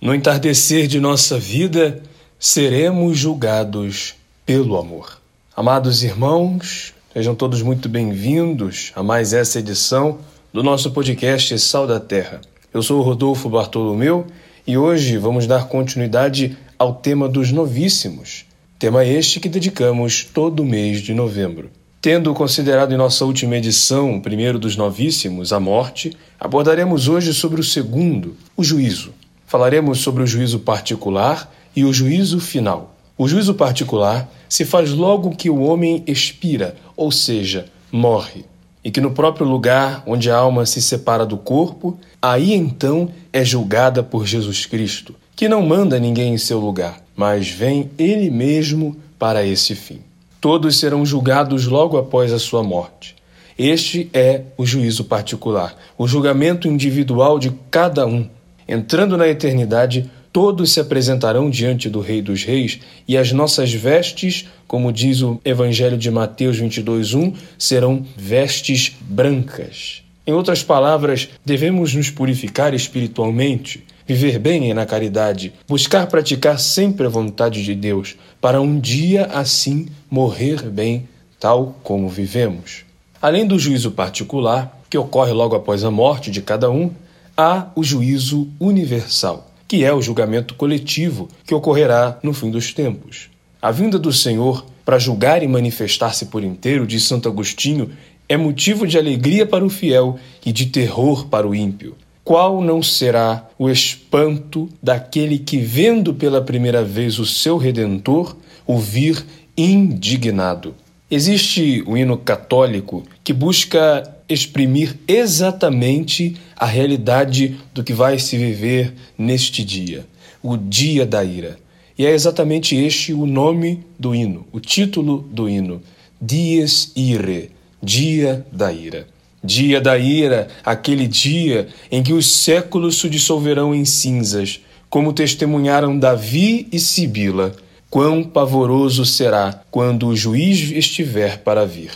No entardecer de nossa vida, seremos julgados pelo amor. Amados irmãos, sejam todos muito bem-vindos a mais essa edição do nosso podcast Sal da Terra. Eu sou o Rodolfo Bartolomeu e hoje vamos dar continuidade ao tema dos novíssimos, tema este que dedicamos todo mês de novembro. Tendo considerado em nossa última edição o primeiro dos novíssimos, a morte, abordaremos hoje sobre o segundo, o juízo. Falaremos sobre o juízo particular e o juízo final. O juízo particular se faz logo que o homem expira, ou seja, morre, e que no próprio lugar onde a alma se separa do corpo, aí então é julgada por Jesus Cristo, que não manda ninguém em seu lugar, mas vem ele mesmo para esse fim. Todos serão julgados logo após a sua morte. Este é o juízo particular, o julgamento individual de cada um Entrando na eternidade, todos se apresentarão diante do Rei dos Reis, e as nossas vestes, como diz o Evangelho de Mateus 22:1, serão vestes brancas. Em outras palavras, devemos nos purificar espiritualmente, viver bem na caridade, buscar praticar sempre a vontade de Deus, para um dia assim morrer bem, tal como vivemos. Além do juízo particular, que ocorre logo após a morte de cada um, há o juízo universal, que é o julgamento coletivo que ocorrerá no fim dos tempos. A vinda do Senhor para julgar e manifestar-se por inteiro, diz Santo Agostinho, é motivo de alegria para o fiel e de terror para o ímpio. Qual não será o espanto daquele que, vendo pela primeira vez o seu redentor, o vir indignado? Existe o hino católico que busca exprimir exatamente a realidade do que vai se viver neste dia, o dia da ira. E é exatamente este o nome do hino, o título do hino: Dies Ire, Dia da Ira. Dia da ira, aquele dia em que os séculos se dissolverão em cinzas, como testemunharam Davi e Sibila. Quão pavoroso será quando o juiz estiver para vir.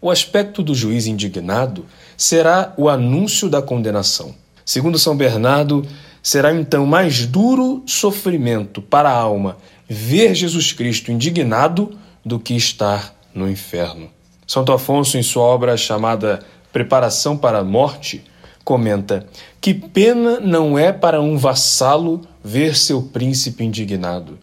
O aspecto do juiz indignado será o anúncio da condenação. Segundo São Bernardo, será então mais duro sofrimento para a alma ver Jesus Cristo indignado do que estar no inferno. Santo Afonso, em sua obra chamada Preparação para a Morte, comenta: Que pena não é para um vassalo ver seu príncipe indignado.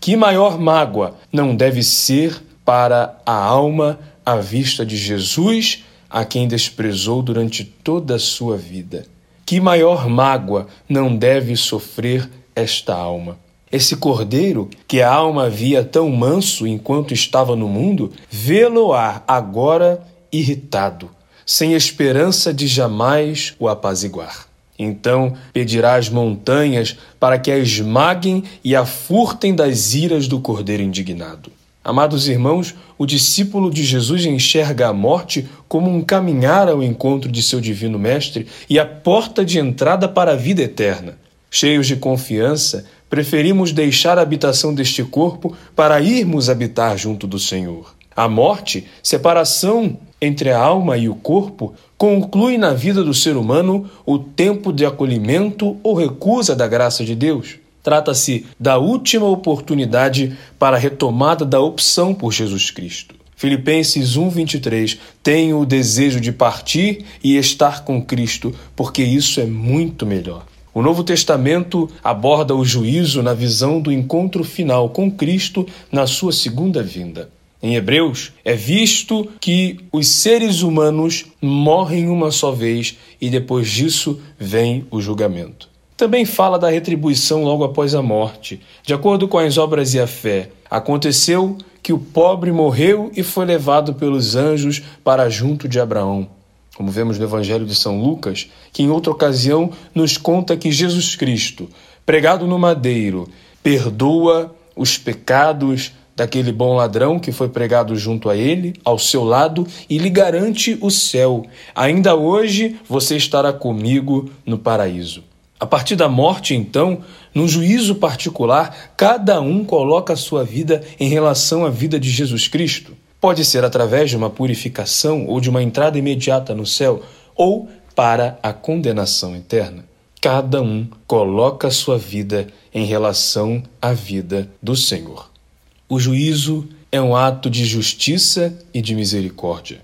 Que maior mágoa não deve ser para a alma à vista de Jesus, a quem desprezou durante toda a sua vida. Que maior mágoa não deve sofrer esta alma? Esse cordeiro, que a alma via tão manso enquanto estava no mundo, vê-lo-á agora irritado, sem esperança de jamais o apaziguar. Então pedirá montanhas para que a esmaguem e a furtem das iras do cordeiro indignado. Amados irmãos, o discípulo de Jesus enxerga a morte como um caminhar ao encontro de seu divino Mestre e a porta de entrada para a vida eterna. Cheios de confiança, preferimos deixar a habitação deste corpo para irmos habitar junto do Senhor. A morte, separação entre a alma e o corpo, conclui na vida do ser humano o tempo de acolhimento ou recusa da graça de Deus. Trata-se da última oportunidade para a retomada da opção por Jesus Cristo. Filipenses 1:23 Tenho o desejo de partir e estar com Cristo, porque isso é muito melhor. O Novo Testamento aborda o juízo na visão do encontro final com Cristo na sua segunda vinda. Em Hebreus, é visto que os seres humanos morrem uma só vez e depois disso vem o julgamento. Também fala da retribuição logo após a morte. De acordo com as obras e a fé, aconteceu que o pobre morreu e foi levado pelos anjos para junto de Abraão. Como vemos no Evangelho de São Lucas, que em outra ocasião nos conta que Jesus Cristo, pregado no madeiro, perdoa os pecados daquele bom ladrão que foi pregado junto a ele, ao seu lado, e lhe garante o céu. Ainda hoje você estará comigo no paraíso. A partir da morte, então, num juízo particular, cada um coloca a sua vida em relação à vida de Jesus Cristo. Pode ser através de uma purificação ou de uma entrada imediata no céu, ou para a condenação eterna. cada um coloca a sua vida em relação à vida do Senhor. O juízo é um ato de justiça e de misericórdia.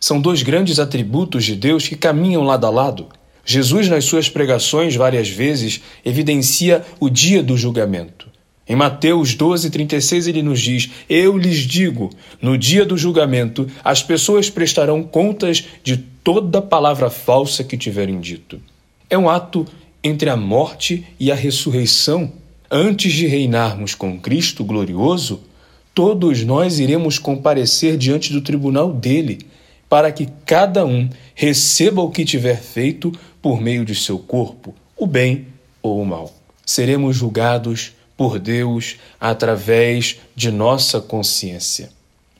São dois grandes atributos de Deus que caminham lado a lado. Jesus, nas suas pregações, várias vezes, evidencia o dia do julgamento. Em Mateus 12, 36, ele nos diz: Eu lhes digo, no dia do julgamento, as pessoas prestarão contas de toda palavra falsa que tiverem dito. É um ato entre a morte e a ressurreição. Antes de reinarmos com Cristo glorioso, todos nós iremos comparecer diante do tribunal dele, para que cada um receba o que tiver feito por meio de seu corpo, o bem ou o mal. Seremos julgados por Deus através de nossa consciência.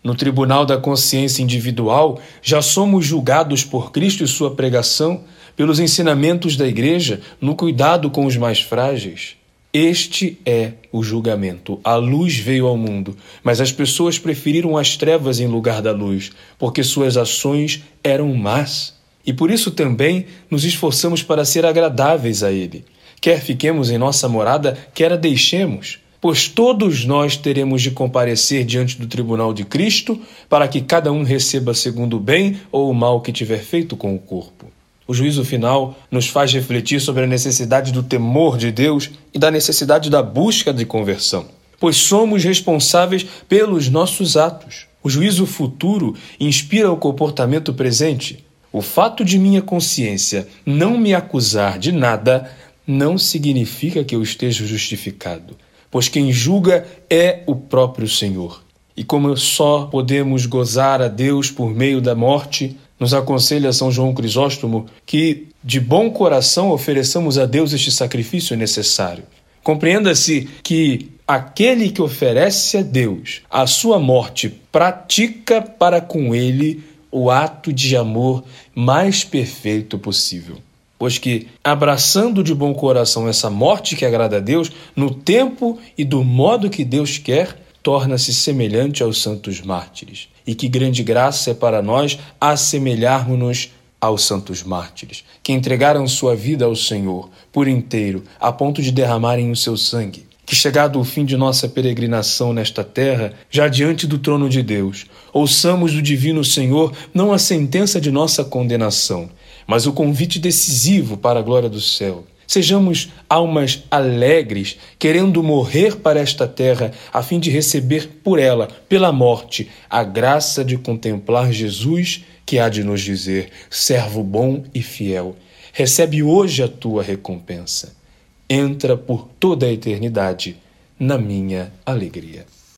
No tribunal da consciência individual, já somos julgados por Cristo e sua pregação, pelos ensinamentos da Igreja, no cuidado com os mais frágeis. Este é o julgamento. A luz veio ao mundo, mas as pessoas preferiram as trevas em lugar da luz, porque suas ações eram más. E por isso também nos esforçamos para ser agradáveis a Ele. Quer fiquemos em nossa morada, quer a deixemos, pois todos nós teremos de comparecer diante do tribunal de Cristo, para que cada um receba segundo o bem ou o mal que tiver feito com o corpo. O juízo final nos faz refletir sobre a necessidade do temor de Deus e da necessidade da busca de conversão, pois somos responsáveis pelos nossos atos. O juízo futuro inspira o comportamento presente. O fato de minha consciência não me acusar de nada não significa que eu esteja justificado, pois quem julga é o próprio Senhor. E como só podemos gozar a Deus por meio da morte, nos aconselha São João Crisóstomo que de bom coração ofereçamos a Deus este sacrifício necessário. Compreenda-se que aquele que oferece a Deus a sua morte pratica para com ele o ato de amor mais perfeito possível pois que, abraçando de bom coração essa morte que agrada a Deus, no tempo e do modo que Deus quer, torna-se semelhante aos santos mártires. E que grande graça é para nós assemelharmos-nos aos santos mártires, que entregaram sua vida ao Senhor por inteiro, a ponto de derramarem o seu sangue. Que, chegado o fim de nossa peregrinação nesta terra, já diante do trono de Deus, ouçamos do Divino Senhor não a sentença de nossa condenação, mas o convite decisivo para a glória do céu. Sejamos almas alegres, querendo morrer para esta terra, a fim de receber por ela, pela morte, a graça de contemplar Jesus, que há de nos dizer: servo bom e fiel, recebe hoje a tua recompensa. Entra por toda a eternidade na minha alegria.